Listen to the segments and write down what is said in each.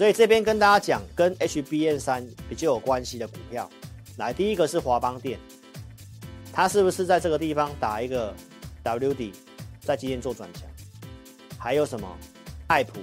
所以这边跟大家讲跟 HBM3 比较有关系的股票，来，第一个是华邦电，它是不是在这个地方打一个 W 底，在今天做转强？还有什么？爱普。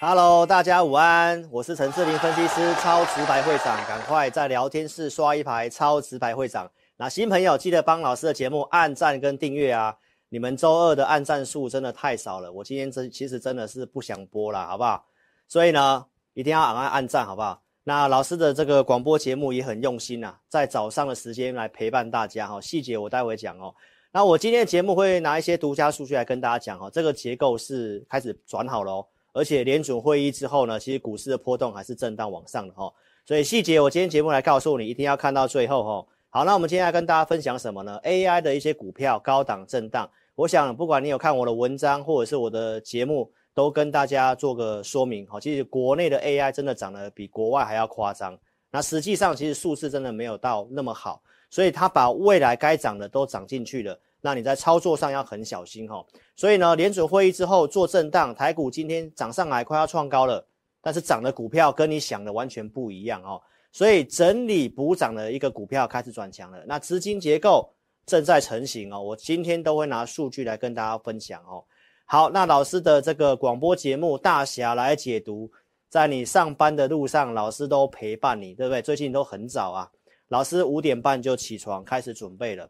Hello，大家午安，我是陈志霖分析师，超直白会长，赶快在聊天室刷一排超直白会长。那新朋友记得帮老师的节目按赞跟订阅啊！你们周二的按赞数真的太少了，我今天真其实真的是不想播了，好不好？所以呢，一定要按按按赞，好不好？那老师的这个广播节目也很用心呐，在早上的时间来陪伴大家哈。细节我待会讲哦。那我今天的节目会拿一些独家数据来跟大家讲哈，这个结构是开始转好了哦。而且联准会议之后呢，其实股市的波动还是震荡往上的哈，所以细节我今天节目来告诉你，一定要看到最后哈。好，那我们今天要跟大家分享什么呢？AI 的一些股票高档震荡，我想不管你有看我的文章或者是我的节目，都跟大家做个说明哈。其实国内的 AI 真的涨得比国外还要夸张，那实际上其实数字真的没有到那么好，所以它把未来该涨的都涨进去了。那你在操作上要很小心哈，所以呢，联准会议之后做震荡，台股今天涨上来快要创高了，但是涨的股票跟你想的完全不一样哦，所以整理补涨的一个股票开始转强了，那资金结构正在成型哦，我今天都会拿数据来跟大家分享哦。好，那老师的这个广播节目大侠来解读，在你上班的路上，老师都陪伴你，对不对？最近都很早啊，老师五点半就起床开始准备了。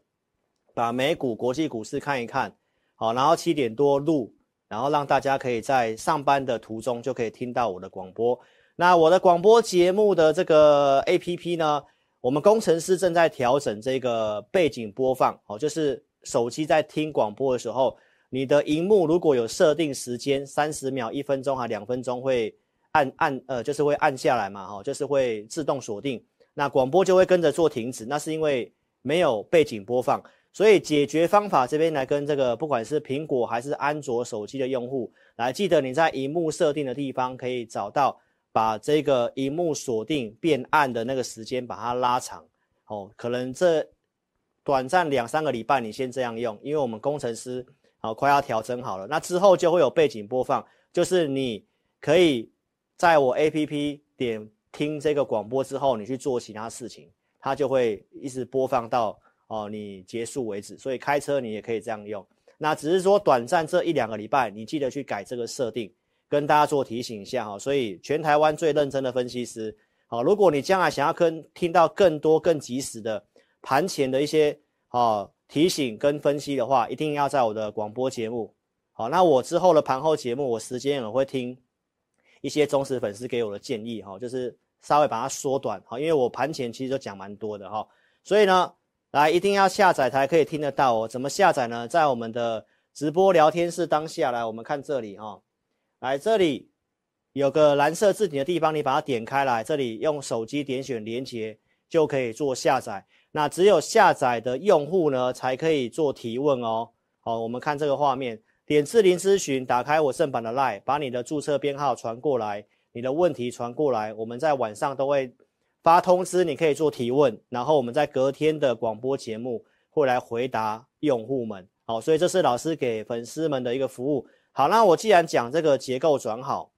把美股、国际股市看一看，好，然后七点多录，然后让大家可以在上班的途中就可以听到我的广播。那我的广播节目的这个 APP 呢，我们工程师正在调整这个背景播放，哦，就是手机在听广播的时候，你的荧幕如果有设定时间，三十秒、一分钟还两分钟会按按呃，就是会按下来嘛，哈，就是会自动锁定，那广播就会跟着做停止，那是因为没有背景播放。所以解决方法这边来跟这个不管是苹果还是安卓手机的用户来，记得你在荧幕设定的地方可以找到把这个荧幕锁定变暗的那个时间把它拉长哦，可能这短暂两三个礼拜你先这样用，因为我们工程师好快要调整好了，那之后就会有背景播放，就是你可以在我 APP 点听这个广播之后，你去做其他事情，它就会一直播放到。哦，你结束为止，所以开车你也可以这样用。那只是说短暂这一两个礼拜，你记得去改这个设定，跟大家做提醒一下哈。所以全台湾最认真的分析师，好，如果你将来想要跟听到更多更及时的盘前的一些哦提醒跟分析的话，一定要在我的广播节目。好，那我之后的盘后节目，我时间也会听一些忠实粉丝给我的建议哈，就是稍微把它缩短哈，因为我盘前其实都讲蛮多的哈，所以呢。来，一定要下载才可以听得到哦。怎么下载呢？在我们的直播聊天室当下来，我们看这里哈、来，这里有个蓝色字体的地方，你把它点开来，这里用手机点选连接就可以做下载。那只有下载的用户呢，才可以做提问哦。好，我们看这个画面，点智霖咨询，打开我正版的 LINE，把你的注册编号传过来，你的问题传过来，我们在晚上都会。发通知，你可以做提问，然后我们在隔天的广播节目会来回答用户们。好，所以这是老师给粉丝们的一个服务。好，那我既然讲这个结构转好，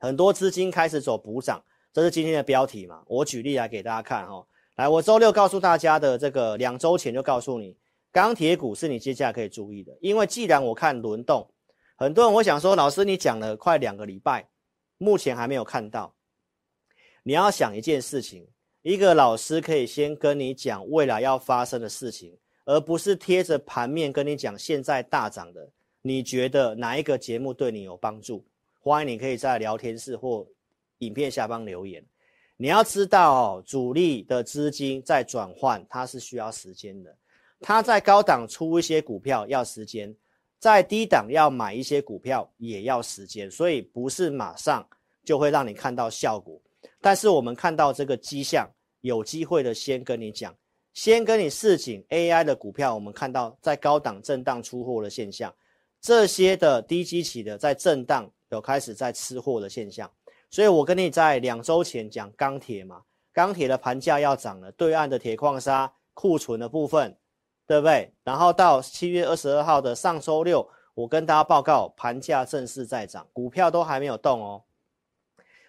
很多资金开始走补涨，这是今天的标题嘛？我举例来给大家看哈。来，我周六告诉大家的这个，两周前就告诉你，钢铁股是你接下来可以注意的，因为既然我看轮动，很多人我想说，老师你讲了快两个礼拜，目前还没有看到。你要想一件事情，一个老师可以先跟你讲未来要发生的事情，而不是贴着盘面跟你讲现在大涨的。你觉得哪一个节目对你有帮助？欢迎你可以在聊天室或影片下方留言。你要知道哦，主力的资金在转换，它是需要时间的。它在高档出一些股票要时间，在低档要买一些股票也要时间，所以不是马上就会让你看到效果。但是我们看到这个迹象，有机会的先跟你讲，先跟你示警。AI 的股票，我们看到在高档震荡出货的现象，这些的低基期的在震荡有开始在吃货的现象。所以我跟你在两周前讲钢铁嘛，钢铁的盘价要涨了，对岸的铁矿砂库存的部分，对不对？然后到七月二十二号的上周六，我跟大家报告盘价正式在涨，股票都还没有动哦。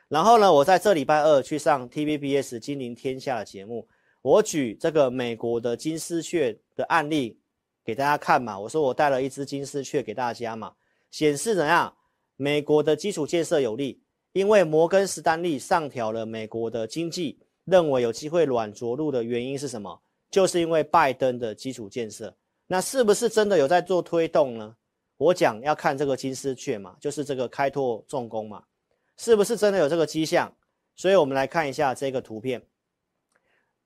然后呢，我在这礼拜二去上 TVBS 金陵天下的节目，我举这个美国的金丝雀的案例给大家看嘛。我说我带了一只金丝雀给大家嘛，显示怎样？美国的基础建设有利，因为摩根士丹利上调了美国的经济，认为有机会软着陆的原因是什么？就是因为拜登的基础建设。那是不是真的有在做推动呢？我讲要看这个金丝雀嘛，就是这个开拓重工嘛。是不是真的有这个迹象？所以我们来看一下这个图片。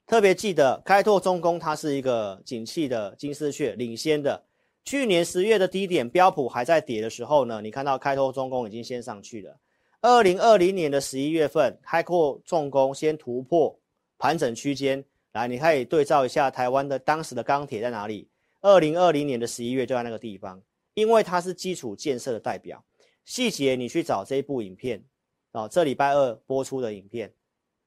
特别记得，开拓重工它是一个景气的金丝雀，领先的。去年十月的低点，标普还在跌的时候呢，你看到开拓重工已经先上去了。二零二零年的十一月份，开拓重工先突破盘整区间，来，你可以对照一下台湾的当时的钢铁在哪里？二零二零年的十一月就在那个地方，因为它是基础建设的代表。细节你去找这一部影片。哦，这礼拜二播出的影片，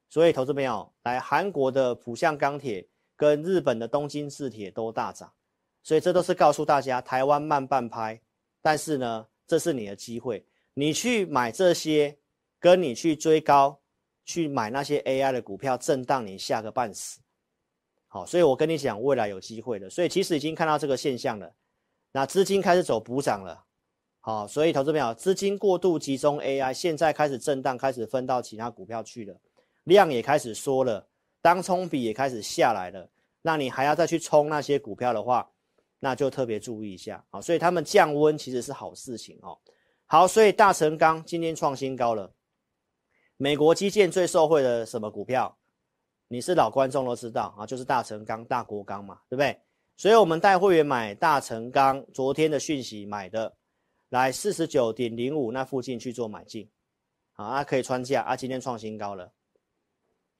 所以投资朋友来，韩国的浦项钢铁跟日本的东京制铁都大涨，所以这都是告诉大家，台湾慢半拍，但是呢，这是你的机会，你去买这些，跟你去追高，去买那些 AI 的股票，震荡你吓个半死。好，所以我跟你讲，未来有机会的，所以其实已经看到这个现象了，那资金开始走补涨了。好，所以投资朋友，资金过度集中 AI，现在开始震荡，开始分到其他股票去了，量也开始缩了，当冲比也开始下来了。那你还要再去冲那些股票的话，那就特别注意一下。好，所以他们降温其实是好事情哦。好，所以大成钢今天创新高了。美国基建最受惠的什么股票？你是老观众都知道啊，就是大成钢、大国钢嘛，对不对？所以我们带会员买大成钢，昨天的讯息买的。来四十九点零五那附近去做买进，好啊，可以穿价啊，今天创新高了，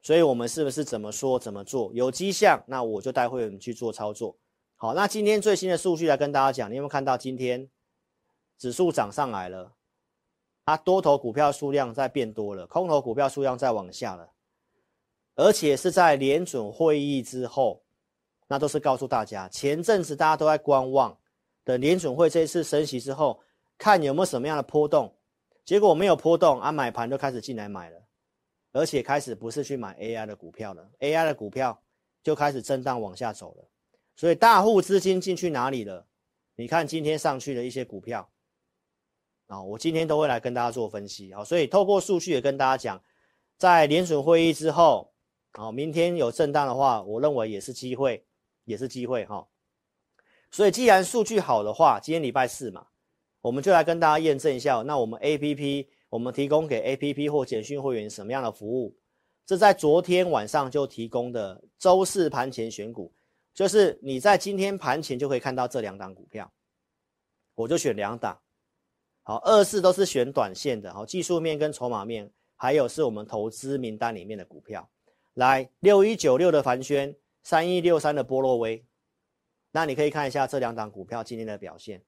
所以我们是不是怎么说怎么做？有迹象，那我就带会员去做操作。好，那今天最新的数据来跟大家讲，你有没有看到今天指数涨上来了？啊，多头股票数量在变多了，空头股票数量在往下了，而且是在联准会议之后，那都是告诉大家，前阵子大家都在观望，等联准会这一次升息之后。看有没有什么样的波动，结果没有波动啊，买盘就开始进来买了，而且开始不是去买 AI 的股票了，AI 的股票就开始震荡往下走了，所以大户资金进去哪里了？你看今天上去的一些股票，啊，我今天都会来跟大家做分析啊，所以透过数据也跟大家讲，在联准会议之后，啊，明天有震荡的话，我认为也是机会，也是机会哈，所以既然数据好的话，今天礼拜四嘛。我们就来跟大家验证一下，那我们 APP 我们提供给 APP 或简讯会员什么样的服务？这在昨天晚上就提供的周四盘前选股，就是你在今天盘前就可以看到这两档股票，我就选两档。好，二四都是选短线的，好，技术面跟筹码面，还有是我们投资名单里面的股票。来，六一九六的凡轩，三一六三的波洛威，那你可以看一下这两档股票今天的表现。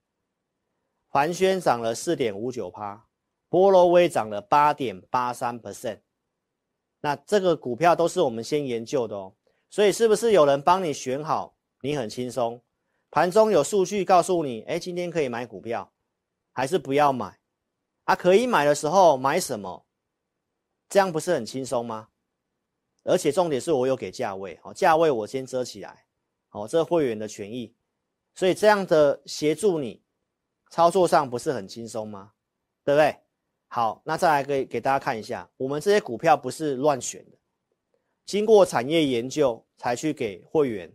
凡轩涨了四点五九趴，波罗威涨了八点八三 percent。那这个股票都是我们先研究的哦，所以是不是有人帮你选好，你很轻松？盘中有数据告诉你，哎，今天可以买股票，还是不要买？啊，可以买的时候买什么？这样不是很轻松吗？而且重点是我有给价位，好，价位我先遮起来，好，这会员的权益，所以这样的协助你。操作上不是很轻松吗？对不对？好，那再来给给大家看一下，我们这些股票不是乱选的，经过产业研究才去给会员。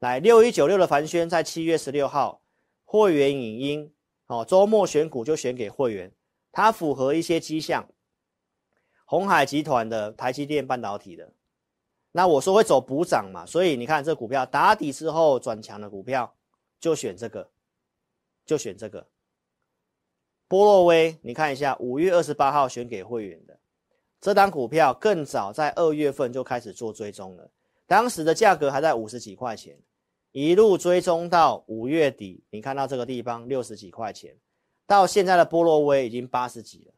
来，六一九六的凡轩在七月十六号会员影音，哦，周末选股就选给会员，它符合一些迹象，鸿海集团的台积电半导体的。那我说会走补涨嘛，所以你看这股票打底之后转强的股票就选这个。就选这个波洛威，你看一下，五月二十八号选给会员的这档股票，更早在二月份就开始做追踪了，当时的价格还在五十几块钱，一路追踪到五月底，你看到这个地方六十几块钱，到现在的波若威已经八十几了，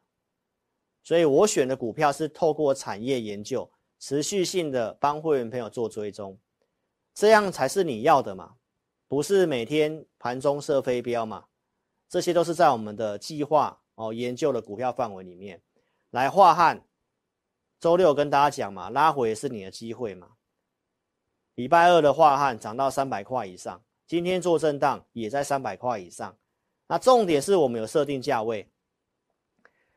所以我选的股票是透过产业研究，持续性的帮会员朋友做追踪，这样才是你要的嘛。不是每天盘中射飞镖嘛？这些都是在我们的计划哦研究的股票范围里面。来，化汉周六跟大家讲嘛，拉回是你的机会嘛。礼拜二的樺汉涨到三百块以上，今天做震荡也在三百块以上。那重点是我们有设定价位，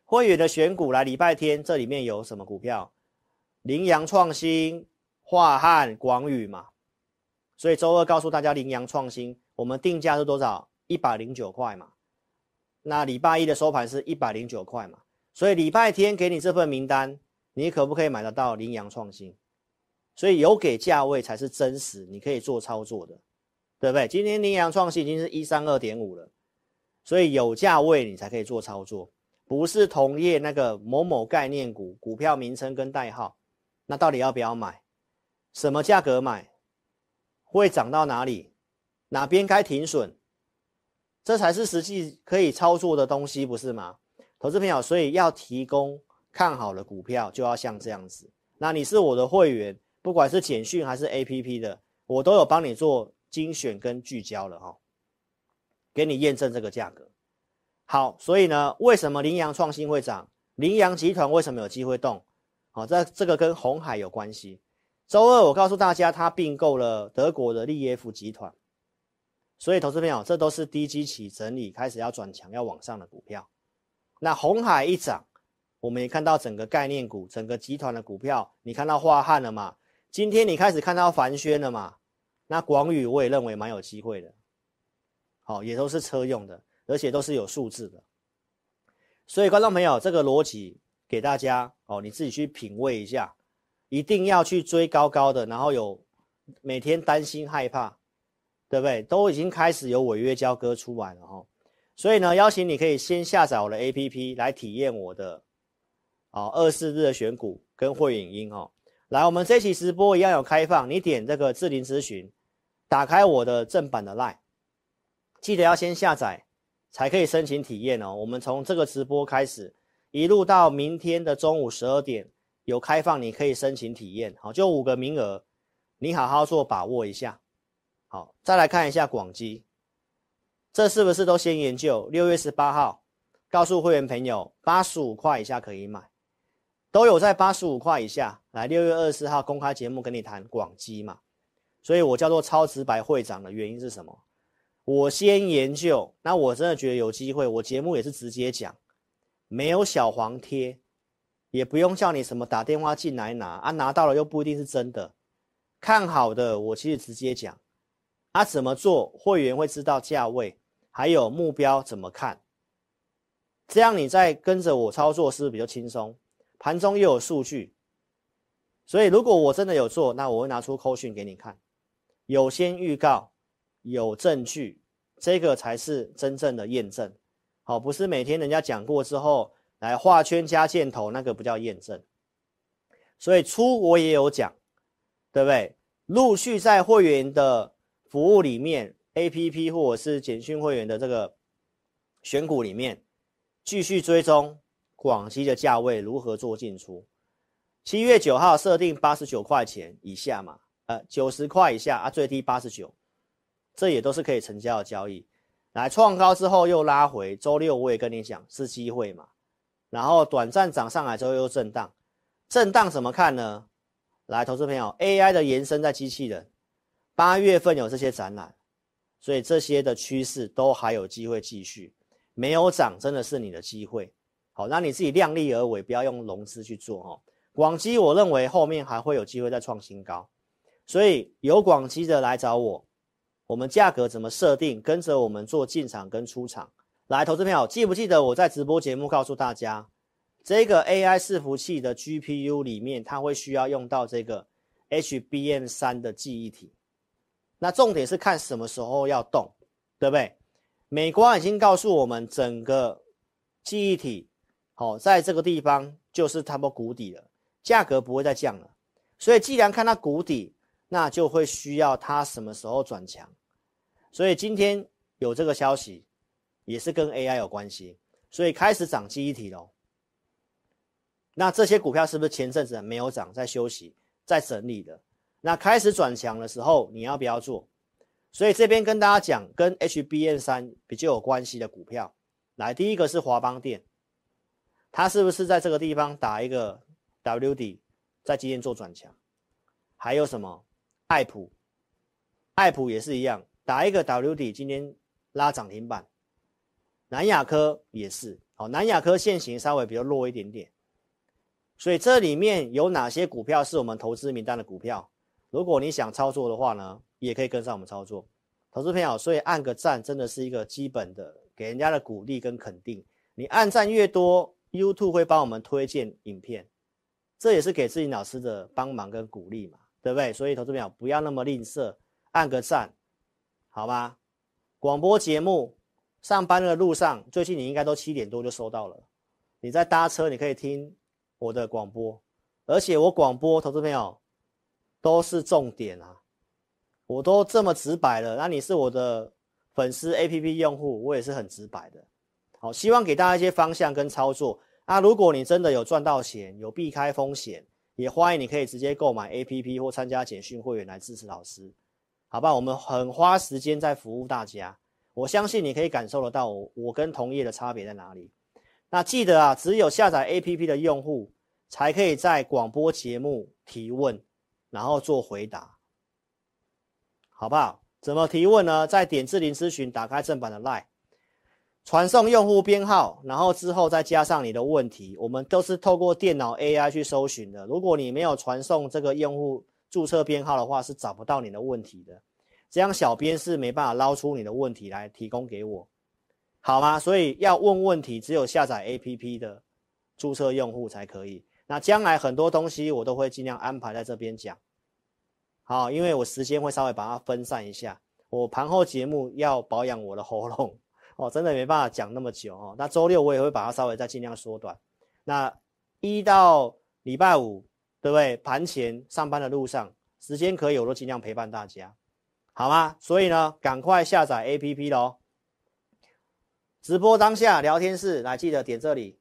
会员的选股来礼拜天这里面有什么股票？羚羊创新、化汉、广宇嘛。所以周二告诉大家，羚羊创新我们定价是多少？一百零九块嘛。那礼拜一的收盘是一百零九块嘛。所以礼拜天给你这份名单，你可不可以买得到羚羊创新？所以有给价位才是真实，你可以做操作的，对不对？今天羚羊创新已经是一三二点五了，所以有价位你才可以做操作，不是同业那个某某概念股股票名称跟代号，那到底要不要买？什么价格买？会涨到哪里？哪边该停损？这才是实际可以操作的东西，不是吗？投资朋友，所以要提供看好的股票，就要像这样子。那你是我的会员，不管是简讯还是 APP 的，我都有帮你做精选跟聚焦了哈，给你验证这个价格。好，所以呢，为什么羚羊创新会涨？羚羊集团为什么有机会动？好，这这个跟红海有关系。周二我告诉大家，他并购了德国的利耶夫集团，所以投资朋友，这都是低基企整理开始要转强要往上的股票。那红海一涨，我们也看到整个概念股、整个集团的股票，你看到化汉了吗？今天你开始看到凡轩了嘛？那广宇我也认为蛮有机会的，好，也都是车用的，而且都是有数字的。所以观众朋友，这个逻辑给大家哦，你自己去品味一下。一定要去追高高的，然后有每天担心害怕，对不对？都已经开始有违约交割出来了哈，所以呢，邀请你可以先下载我的 APP 来体验我的哦二四日的选股跟会影音哦。来，我们这期直播一样有开放，你点这个智林咨询，打开我的正版的 LINE，记得要先下载才可以申请体验哦。我们从这个直播开始，一路到明天的中午十二点。有开放，你可以申请体验，好，就五个名额，你好好做把握一下。好，再来看一下广基，这是不是都先研究？六月十八号告诉会员朋友，八十五块以下可以买，都有在八十五块以下。来，六月二十四号公开节目跟你谈广基嘛，所以我叫做超直白会长的原因是什么？我先研究，那我真的觉得有机会，我节目也是直接讲，没有小黄贴。也不用叫你什么打电话进来拿啊，拿到了又不一定是真的。看好的，我其实直接讲，啊，怎么做，会员会知道价位，还有目标怎么看，这样你再跟着我操作是不是比较轻松？盘中又有数据，所以如果我真的有做，那我会拿出扣讯给你看，有先预告，有证据，这个才是真正的验证。好，不是每天人家讲过之后。来画圈加箭头，那个不叫验证。所以出我也有讲，对不对？陆续在会员的服务里面，APP 或者是简讯会员的这个选股里面，继续追踪广西的价位如何做进出。七月九号设定八十九块钱以下嘛，呃，九十块以下啊，最低八十九，这也都是可以成交的交易。来创高之后又拉回，周六我也跟你讲是机会嘛。然后短暂涨上来之后又震荡，震荡怎么看呢？来，投资朋友，AI 的延伸在机器人，八月份有这些展览，所以这些的趋势都还有机会继续。没有涨真的是你的机会，好，那你自己量力而为，不要用融资去做哦。广基我认为后面还会有机会再创新高，所以有广基的来找我，我们价格怎么设定？跟着我们做进场跟出场。来，投资朋友，记不记得我在直播节目告诉大家，这个 AI 伺服器的 GPU 里面，它会需要用到这个 HBM3 的记忆体。那重点是看什么时候要动，对不对？美光已经告诉我们，整个记忆体，好，在这个地方就是差不多谷底了，价格不会再降了。所以，既然看到谷底，那就会需要它什么时候转强。所以今天有这个消息。也是跟 AI 有关系，所以开始涨记忆体喽。那这些股票是不是前阵子没有涨，在休息，在整理的？那开始转强的时候，你要不要做？所以这边跟大家讲，跟 HBM3 比较有关系的股票，来，第一个是华邦电，它是不是在这个地方打一个 W 底，在今天做转强。还有什么？爱普，爱普也是一样，打一个 W 底，今天拉涨停板。南亚科也是，好，南亚科线型稍微比较弱一点点。所以这里面有哪些股票是我们投资名单的股票？如果你想操作的话呢，也可以跟上我们操作。投资朋友，所以按个赞真的是一个基本的给人家的鼓励跟肯定。你按赞越多，YouTube 会帮我们推荐影片，这也是给自己老师的帮忙跟鼓励嘛，对不对？所以投资朋友不要那么吝啬，按个赞，好吗？广播节目，上班的路上，最近你应该都七点多就收到了。你在搭车，你可以听。我的广播，而且我广播，投资朋友都是重点啊，我都这么直白了，那你是我的粉丝 APP 用户，我也是很直白的。好，希望给大家一些方向跟操作。那如果你真的有赚到钱，有避开风险，也欢迎你可以直接购买 APP 或参加简讯会员来支持老师，好吧？我们很花时间在服务大家，我相信你可以感受得到我我跟同业的差别在哪里。那记得啊，只有下载 APP 的用户才可以在广播节目提问，然后做回答，好不好？怎么提问呢？在点智霖咨询，打开正版的 LINE，传送用户编号，然后之后再加上你的问题。我们都是透过电脑 AI 去搜寻的。如果你没有传送这个用户注册编号的话，是找不到你的问题的。这样小编是没办法捞出你的问题来提供给我。好吗？所以要问问题，只有下载 APP 的注册用户才可以。那将来很多东西我都会尽量安排在这边讲。好，因为我时间会稍微把它分散一下。我盘后节目要保养我的喉咙哦，真的没办法讲那么久哦。那周六我也会把它稍微再尽量缩短。那一到礼拜五，对不对？盘前上班的路上，时间可以，我都尽量陪伴大家，好吗？所以呢，赶快下载 APP 喽。直播当下聊天室，来记得点这里。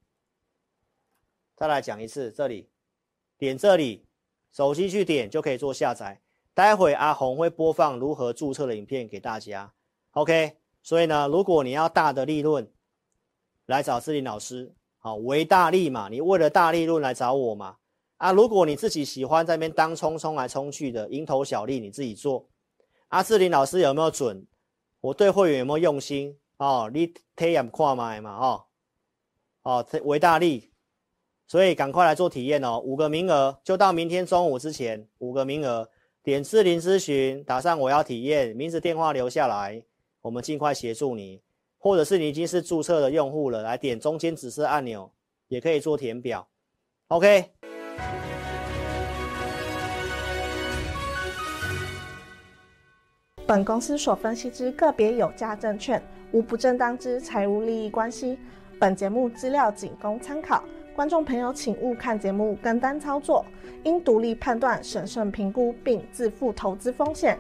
再来讲一次，这里点这里，手机去点就可以做下载。待会阿红会播放如何注册的影片给大家。OK，所以呢，如果你要大的利润，来找志霖老师。好，为大利嘛，你为了大利润来找我嘛。啊，如果你自己喜欢在那边当冲冲来冲去的蝇头小利，你自己做。啊、志霖老师有没有准？我对会员有没有用心？哦，你体验看卖嘛，哦，哦，为大利，所以赶快来做体验哦，五个名额，就到明天中午之前，五个名额，点智霖咨询，打上我要体验，名字电话留下来，我们尽快协助你，或者是你已经是注册的用户了，来点中间紫色按钮，也可以做填表，OK。本公司所分析之个别有价证券。无不正当之财务利益关系。本节目资料仅供参考，观众朋友请勿看节目跟单操作，应独立判断、审慎评估并自负投资风险。